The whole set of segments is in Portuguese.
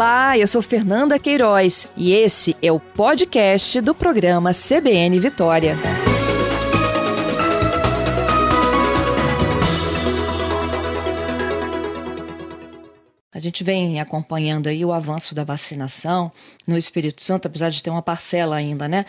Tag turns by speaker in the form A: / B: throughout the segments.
A: Olá, eu sou Fernanda Queiroz e esse é o podcast do programa CBN Vitória. A gente vem acompanhando aí o avanço da vacinação no Espírito Santo, apesar de ter uma parcela ainda, né?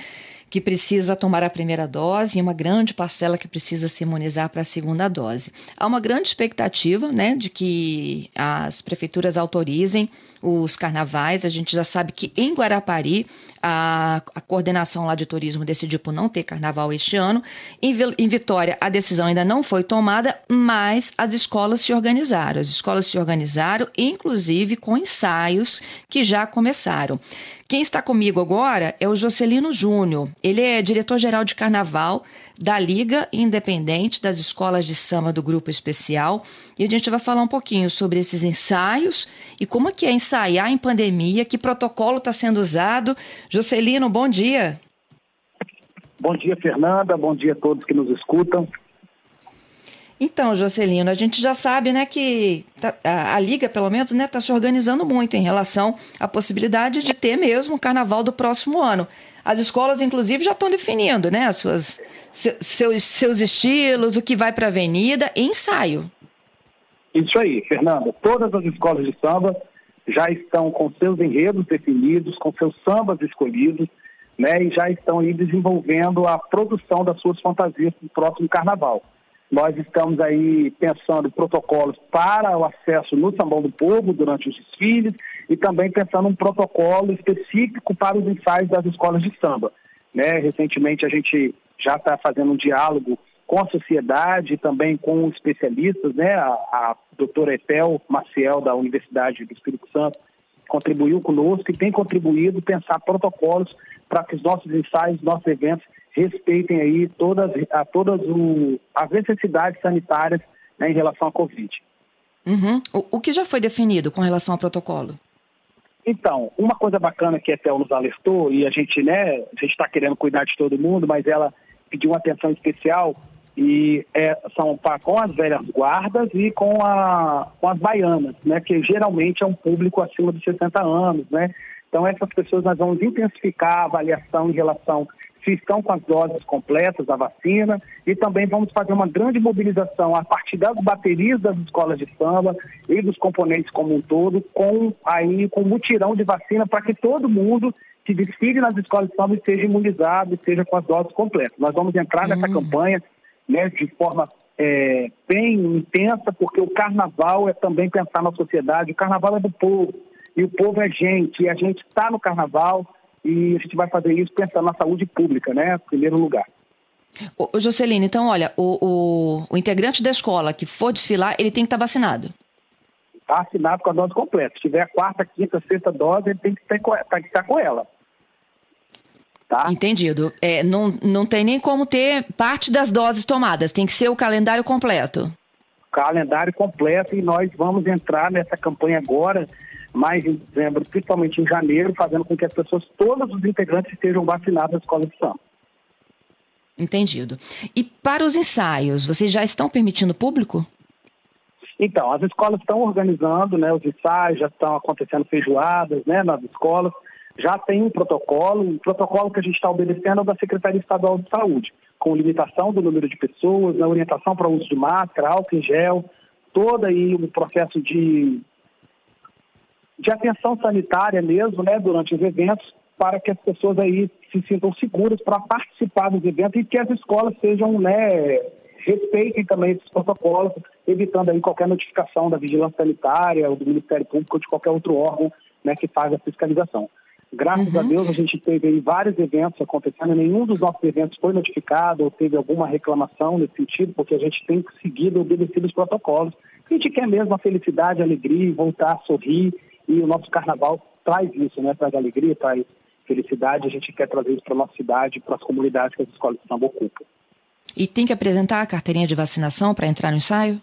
A: Que precisa tomar a primeira dose e uma grande parcela que precisa se imunizar para a segunda dose. Há uma grande expectativa né, de que as prefeituras autorizem os carnavais. A gente já sabe que em Guarapari a, a coordenação lá de turismo decidiu por não ter carnaval este ano. Em, em Vitória a decisão ainda não foi tomada, mas as escolas se organizaram. As escolas se organizaram, inclusive com ensaios que já começaram. Quem está comigo agora é o Jocelino Júnior. Ele é diretor-geral de carnaval da Liga Independente das Escolas de Samba do Grupo Especial. E a gente vai falar um pouquinho sobre esses ensaios e como é que é ensaiar em pandemia, que protocolo está sendo usado. Jocelino, bom dia.
B: Bom dia, Fernanda. Bom dia a todos que nos escutam.
A: Então, Jocelino, a gente já sabe, né, que tá, a, a, Liga, pelo menos, né, está se organizando muito em relação à possibilidade de ter mesmo o carnaval do próximo ano. As escolas, inclusive, já estão definindo, né, suas, seus, seus estilos, o que vai para a avenida, e ensaio.
B: Isso aí, Fernanda. Todas as escolas de samba já estão com seus enredos definidos, com seus sambas escolhidos, né, e já estão aí desenvolvendo a produção das suas fantasias para o próximo carnaval. Nós estamos aí pensando protocolos para o acesso no Sambão do Povo durante os desfiles e também pensando um protocolo específico para os ensaios das escolas de samba. Né? Recentemente a gente já está fazendo um diálogo com a sociedade e também com especialistas, né? A, a doutora Etel Maciel, da Universidade do Espírito Santo, contribuiu conosco e tem contribuído pensar protocolos para que os nossos ensaios, nossos eventos respeitem aí todas, a, todas o, as necessidades sanitárias né, em relação à Covid.
A: Uhum. O, o, que já foi definido com relação ao protocolo?
B: Então, uma coisa bacana que a Etel nos alertou, e a gente né, a gente está querendo cuidar de todo mundo, mas ela pediu uma atenção especial e é, são com as velhas guardas e com, a, com as baianas, né, que geralmente é um público acima de 60 anos, né? Então essas pessoas nós vamos intensificar a avaliação em relação se estão com as doses completas da vacina e também vamos fazer uma grande mobilização a partir das baterias das escolas de samba e dos componentes como um todo, com aí com mutirão de vacina para que todo mundo que desfile nas escolas de samba esteja imunizado, esteja com as doses completas. Nós vamos entrar nessa hum. campanha né, de forma é, bem intensa, porque o carnaval é também pensar na sociedade, o carnaval é do povo, e o povo é gente, e a gente está no carnaval, e a gente vai fazer isso pensando na saúde pública, né? Em primeiro lugar.
A: Ô, Jocelyn, então, olha, o, o, o, integrante da escola que for desfilar, ele tem que estar tá vacinado?
B: Está vacinado com a dose completa. Se tiver a quarta, quinta, sexta dose, ele tem que, ter, tem que estar com ela.
A: Tá? Entendido. É, não, não tem nem como ter parte das doses tomadas, tem que ser o calendário completo.
B: Calendário completo e nós vamos entrar nessa campanha agora mais em dezembro, principalmente em janeiro, fazendo com que as pessoas, todos os integrantes, estejam vacinados na escola de samba.
A: Entendido. E para os ensaios, vocês já estão permitindo público?
B: Então, as escolas estão organizando né, os ensaios, já estão acontecendo feijoadas né, nas escolas, já tem um protocolo, o um protocolo que a gente está obedecendo é da Secretaria Estadual de Saúde, com limitação do número de pessoas, né, orientação para o uso de máscara, álcool em gel, todo aí o um processo de de atenção sanitária mesmo, né, durante os eventos, para que as pessoas aí se sintam seguras para participar dos eventos e que as escolas sejam, né, respeitem também esses protocolos, evitando aí qualquer notificação da vigilância sanitária ou do Ministério Público ou de qualquer outro órgão, né, que faz a fiscalização. Graças uhum. a Deus a gente teve vários eventos acontecendo, nenhum dos nossos eventos foi notificado ou teve alguma reclamação nesse sentido, porque a gente tem seguido, obedecido os protocolos. A gente quer mesmo a felicidade, a alegria, voltar a sorrir e o nosso carnaval traz isso, né? Traz alegria, traz felicidade. A gente quer trazer isso para a nossa cidade, para as comunidades que as escolas de samba ocupam.
A: E tem que apresentar a carteirinha de vacinação para entrar no ensaio?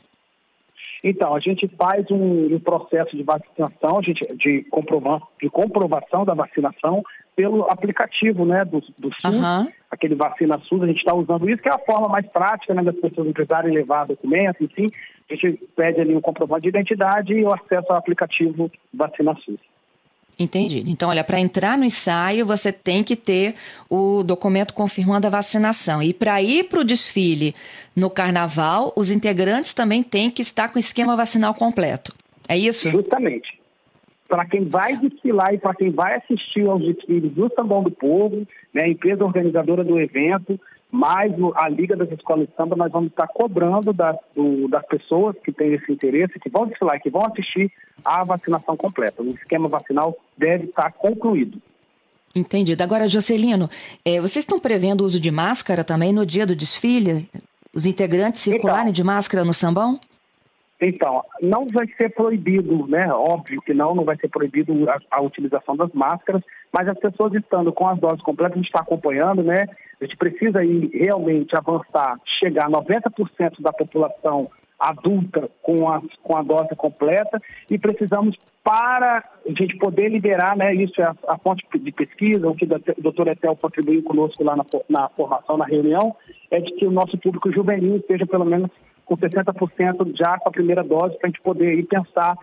B: Então, a gente faz um, um processo de vacinação, gente, de, comprova de comprovação da vacinação pelo aplicativo né, do, do SUS, uhum. aquele Vacina SUS, a gente está usando isso, que é a forma mais prática né, das pessoas empresárias levar documentos, enfim, a gente pede ali um comprovante de identidade e o acesso ao aplicativo Vacina SUS.
A: Entendi. Então, olha, para entrar no ensaio, você tem que ter o documento confirmando a vacinação. E para ir para o desfile no carnaval, os integrantes também têm que estar com o esquema vacinal completo. É isso?
B: Justamente. Para quem vai desfilar e para quem vai assistir aos desfiles do Sambão do Povo, né, empresa organizadora do evento, mais a Liga das Escolas de Samba, nós vamos estar cobrando das, do, das pessoas que têm esse interesse, que vão desfilar, que vão assistir a vacinação completa. O esquema vacinal deve estar concluído.
A: Entendido. Agora, Jocelino, é, vocês estão prevendo o uso de máscara também no dia do desfile? Os integrantes circularem então, de máscara no sambão?
B: Então, não vai ser proibido, né? Óbvio que não, não vai ser proibido a, a utilização das máscaras, mas as pessoas estando com as doses completas, a gente está acompanhando, né? A gente precisa aí realmente avançar, chegar a 90% da população adulta com a, com a dose completa e precisamos para a gente poder liberar, né, isso é a, a fonte de pesquisa, o que o doutor Etel contribuiu conosco lá na, na formação, na reunião, é de que o nosso público juvenil esteja pelo menos com 60% já com a primeira dose para a gente poder ir pensar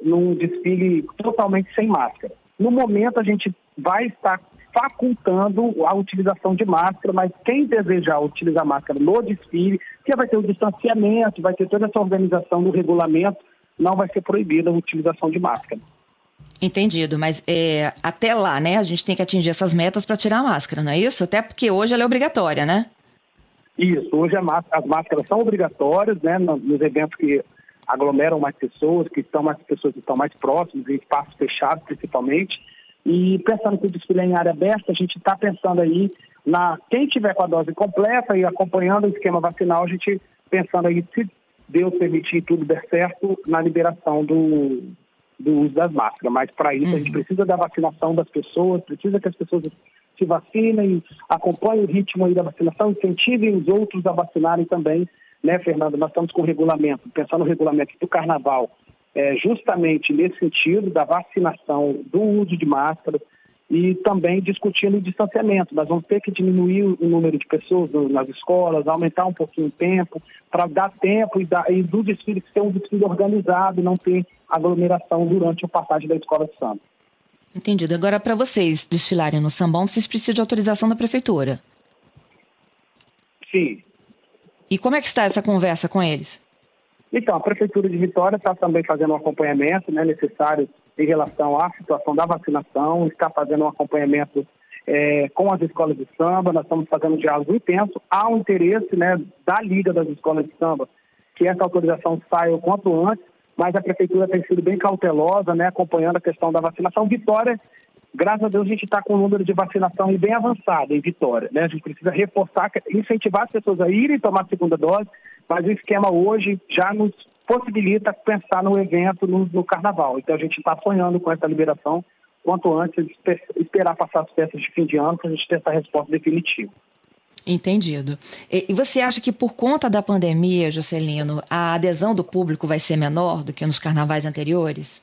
B: num desfile totalmente sem máscara. No momento a gente vai estar facultando a utilização de máscara, mas quem desejar utilizar máscara no desfile, que vai ter o distanciamento, vai ter toda essa organização do regulamento, não vai ser proibida a utilização de máscara.
A: Entendido, mas é, até lá, né, a gente tem que atingir essas metas para tirar a máscara, não é isso? Até porque hoje ela é obrigatória, né?
B: Isso, hoje as máscaras são obrigatórias, né, nos eventos que aglomeram mais pessoas, que estão mais pessoas que estão mais próximas, em espaços fechados principalmente. E pensando que o desfile é em área aberta, a gente está pensando aí na quem tiver com a dose completa e acompanhando o esquema vacinal, a gente pensando aí se Deus permitir tudo der certo na liberação do, do uso das máscaras. Mas para isso uhum. a gente uhum. precisa da vacinação das pessoas, precisa que as pessoas se vacinem, acompanhem o ritmo aí da vacinação, incentivem os outros a vacinarem também, né, Fernando? Nós estamos com o regulamento, pensando no regulamento do carnaval, é, justamente nesse sentido da vacinação, do uso de máscara e também discutindo o distanciamento. Nós vamos ter que diminuir o número de pessoas nas escolas, aumentar um pouquinho o tempo, para dar tempo e, dar, e do desfile ser um desfile organizado não ter aglomeração durante a passagem da escola de samba.
A: Entendido. Agora, para vocês desfilarem no sambão, vocês precisam de autorização da prefeitura?
B: Sim.
A: E como é que está essa conversa com eles?
B: Então, a Prefeitura de Vitória está também fazendo um acompanhamento né, necessário em relação à situação da vacinação, está fazendo um acompanhamento é, com as escolas de samba, nós estamos fazendo um diálogo intenso. Há um interesse né, da Liga das Escolas de Samba que essa autorização saia o quanto antes, mas a Prefeitura tem sido bem cautelosa, né, acompanhando a questão da vacinação. Vitória, graças a Deus, a gente está com um número de vacinação bem avançado em Vitória. Né? A gente precisa reforçar, incentivar as pessoas a irem tomar a segunda dose, mas o esquema hoje já nos possibilita pensar no evento no, no carnaval. Então a gente está sonhando com essa liberação quanto antes, esperar passar as peças de fim de ano para a gente ter essa resposta definitiva.
A: Entendido. E você acha que por conta da pandemia, Juscelino, a adesão do público vai ser menor do que nos carnavais anteriores?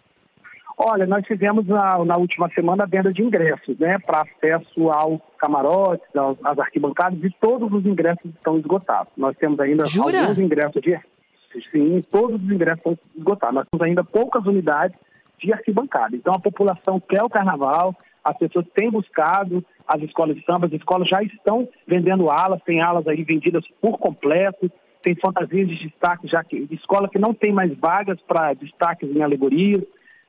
B: Olha, nós fizemos na, na última semana a venda de ingressos, né, para acesso aos camarotes, às arquibancadas, e todos os ingressos estão esgotados. Nós temos ainda
A: Jura?
B: alguns ingressos de. Sim, todos os ingressos estão esgotados. Nós temos ainda poucas unidades de arquibancada. Então a população quer o carnaval, as pessoas têm buscado as escolas de samba, as escolas já estão vendendo alas, tem alas aí vendidas por completo, tem fantasias de destaque, já que escola que não tem mais vagas para destaques em alegorias.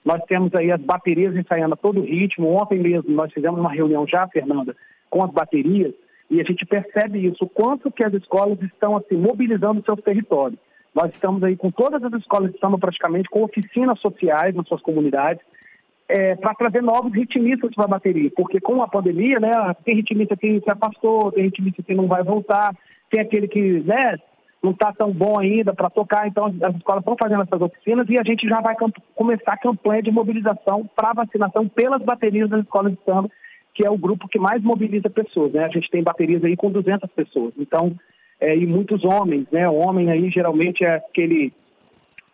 B: Nós temos aí as baterias ensaiando a todo ritmo. Ontem mesmo nós fizemos uma reunião já, Fernanda, com as baterias, e a gente percebe isso, o quanto que as escolas estão assim, mobilizando seus territórios. Nós estamos aí com todas as escolas de samba praticamente, com oficinas sociais nas suas comunidades, é, para trazer novos ritmistas para a bateria, porque com a pandemia, né, tem ritmista que se afastou, tem ritmista que não vai voltar, tem aquele que né, não está tão bom ainda para tocar, então as escolas estão fazendo essas oficinas e a gente já vai começar a campanha de mobilização para vacinação pelas baterias das escolas de samba, que é o grupo que mais mobiliza pessoas, né? A gente tem baterias aí com 200 pessoas, então, é, e muitos homens, né? O homem aí geralmente é aquele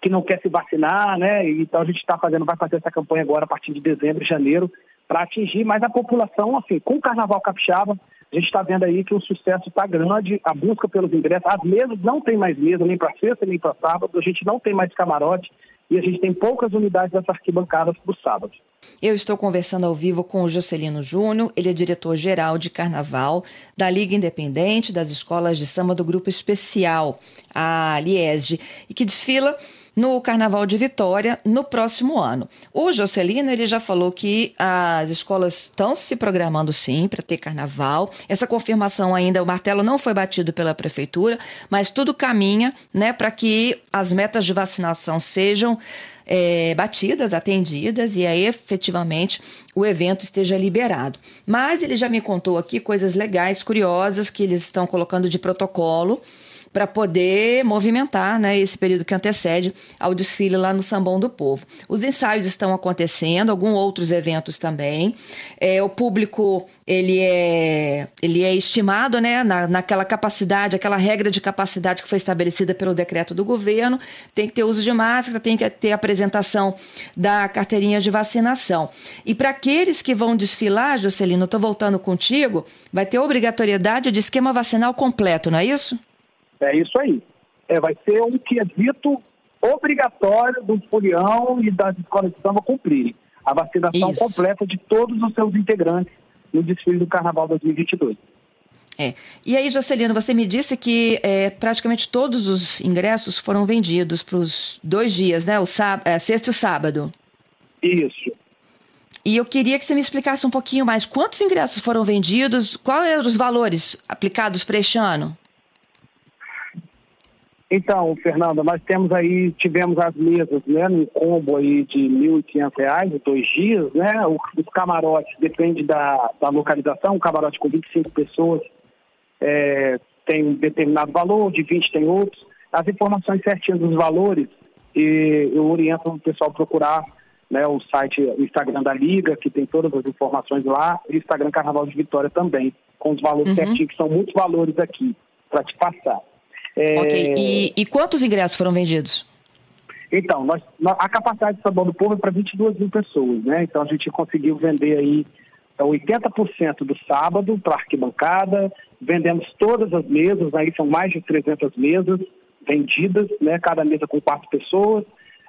B: que não quer se vacinar, né? Então a gente está fazendo, vai fazer essa campanha agora a partir de dezembro janeiro para atingir mais a população, assim, com o Carnaval Capixaba, a gente está vendo aí que o sucesso está grande, a busca pelos ingressos, as mesas não tem mais mesa, nem para sexta, nem para sábado, a gente não tem mais camarote, e a gente tem poucas unidades das arquibancadas para o sábado.
A: Eu estou conversando ao vivo com o Jocelino Júnior, ele é diretor-geral de Carnaval da Liga Independente das Escolas de Samba do Grupo Especial, a Liesge, e que desfila no Carnaval de Vitória no próximo ano. O Jocelino ele já falou que as escolas estão se programando sim para ter carnaval. Essa confirmação ainda, o martelo não foi batido pela prefeitura, mas tudo caminha né, para que as metas de vacinação sejam é, batidas, atendidas e aí efetivamente o evento esteja liberado. Mas ele já me contou aqui coisas legais, curiosas que eles estão colocando de protocolo para poder movimentar né, esse período que antecede ao desfile lá no Sambão do Povo. Os ensaios estão acontecendo, alguns outros eventos também. É, o público ele é, ele é estimado né, na, naquela capacidade, aquela regra de capacidade que foi estabelecida pelo decreto do governo. Tem que ter uso de máscara, tem que ter apresentação da carteirinha de vacinação. E para aqueles que vão desfilar, Jocelino, estou voltando contigo, vai ter obrigatoriedade de esquema vacinal completo, não é isso?
B: É isso aí. É, vai ser um quesito obrigatório do folião e das escolas de samba cumprirem. A vacinação isso. completa de todos os seus integrantes no desfile do Carnaval 2022.
A: É. E aí, Jocelino, você me disse que é, praticamente todos os ingressos foram vendidos para os dois dias, né? O sábado, é, sexta e o sábado.
B: Isso.
A: E eu queria que você me explicasse um pouquinho mais quantos ingressos foram vendidos, quais eram os valores aplicados para este ano?
B: Então, Fernanda, nós temos aí, tivemos as mesas, né, num combo aí de R$ 1.500, dois dias, né, os camarotes, depende da, da localização, um camarote com 25 pessoas é, tem um determinado valor, de 20 tem outros. As informações certinhas dos valores, e eu oriento o pessoal a procurar né, o site, o Instagram da Liga, que tem todas as informações lá, e o Instagram Carnaval de Vitória também, com os valores uhum. certinhos, que são muitos valores aqui, para te passar.
A: É... Ok. E, e, quantos ingressos foram vendidos?
B: Então, nós, a capacidade de Paulo do Povo é para 22 mil pessoas, né? Então a gente conseguiu vender aí 80% é, do sábado para arquibancada, vendemos todas as mesas, aí são mais de 300 mesas vendidas, né? Cada mesa com quatro pessoas.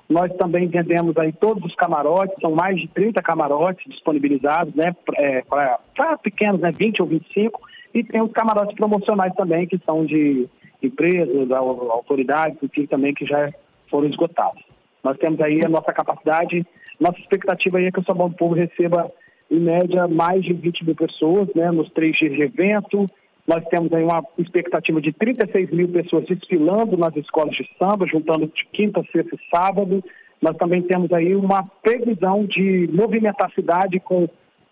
B: Nós também vendemos aí todos os camarotes, são mais de 30 camarotes disponibilizados, né? É, para pequenos, né? 20 ou 25. E tem os camarotes promocionais também, que são de empresas, autoridades, enfim, também que já foram esgotados. Nós temos aí a nossa capacidade, nossa expectativa aí é que o Sabão do Povo receba, em média, mais de 20 mil pessoas, né, nos três dias de evento. Nós temos aí uma expectativa de 36 mil pessoas desfilando nas escolas de samba, juntando de quinta, sexta e sábado. Nós também temos aí uma previsão de movimentar a cidade com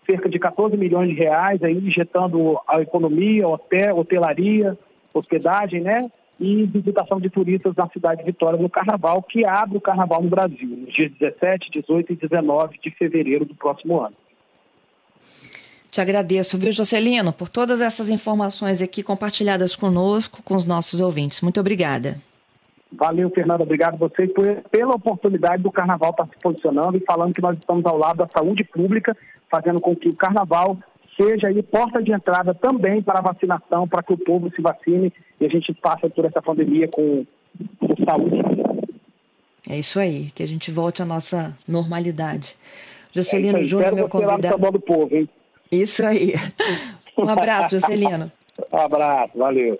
B: cerca de 14 milhões de reais, aí injetando a economia, hotel, hotelaria, hospedagem, né? E visitação de turistas na cidade de Vitória no Carnaval, que abre o Carnaval no Brasil, nos dias 17, 18 e 19 de fevereiro do próximo ano.
A: Te agradeço, viu, Jocelino, por todas essas informações aqui compartilhadas conosco, com os nossos ouvintes. Muito obrigada.
B: Valeu, Fernando. Obrigado a vocês pela oportunidade do Carnaval estar se posicionando e falando que nós estamos ao lado da saúde pública, fazendo com que o Carnaval seja aí porta de entrada também para a vacinação, para que o povo se vacine e a gente passe por essa pandemia com, com saúde.
A: É isso aí, que a gente volte à nossa normalidade. Juscelino é Júnior, meu convidado.
B: do povo, hein?
A: Isso aí. Um abraço, Juscelino.
B: um abraço, valeu.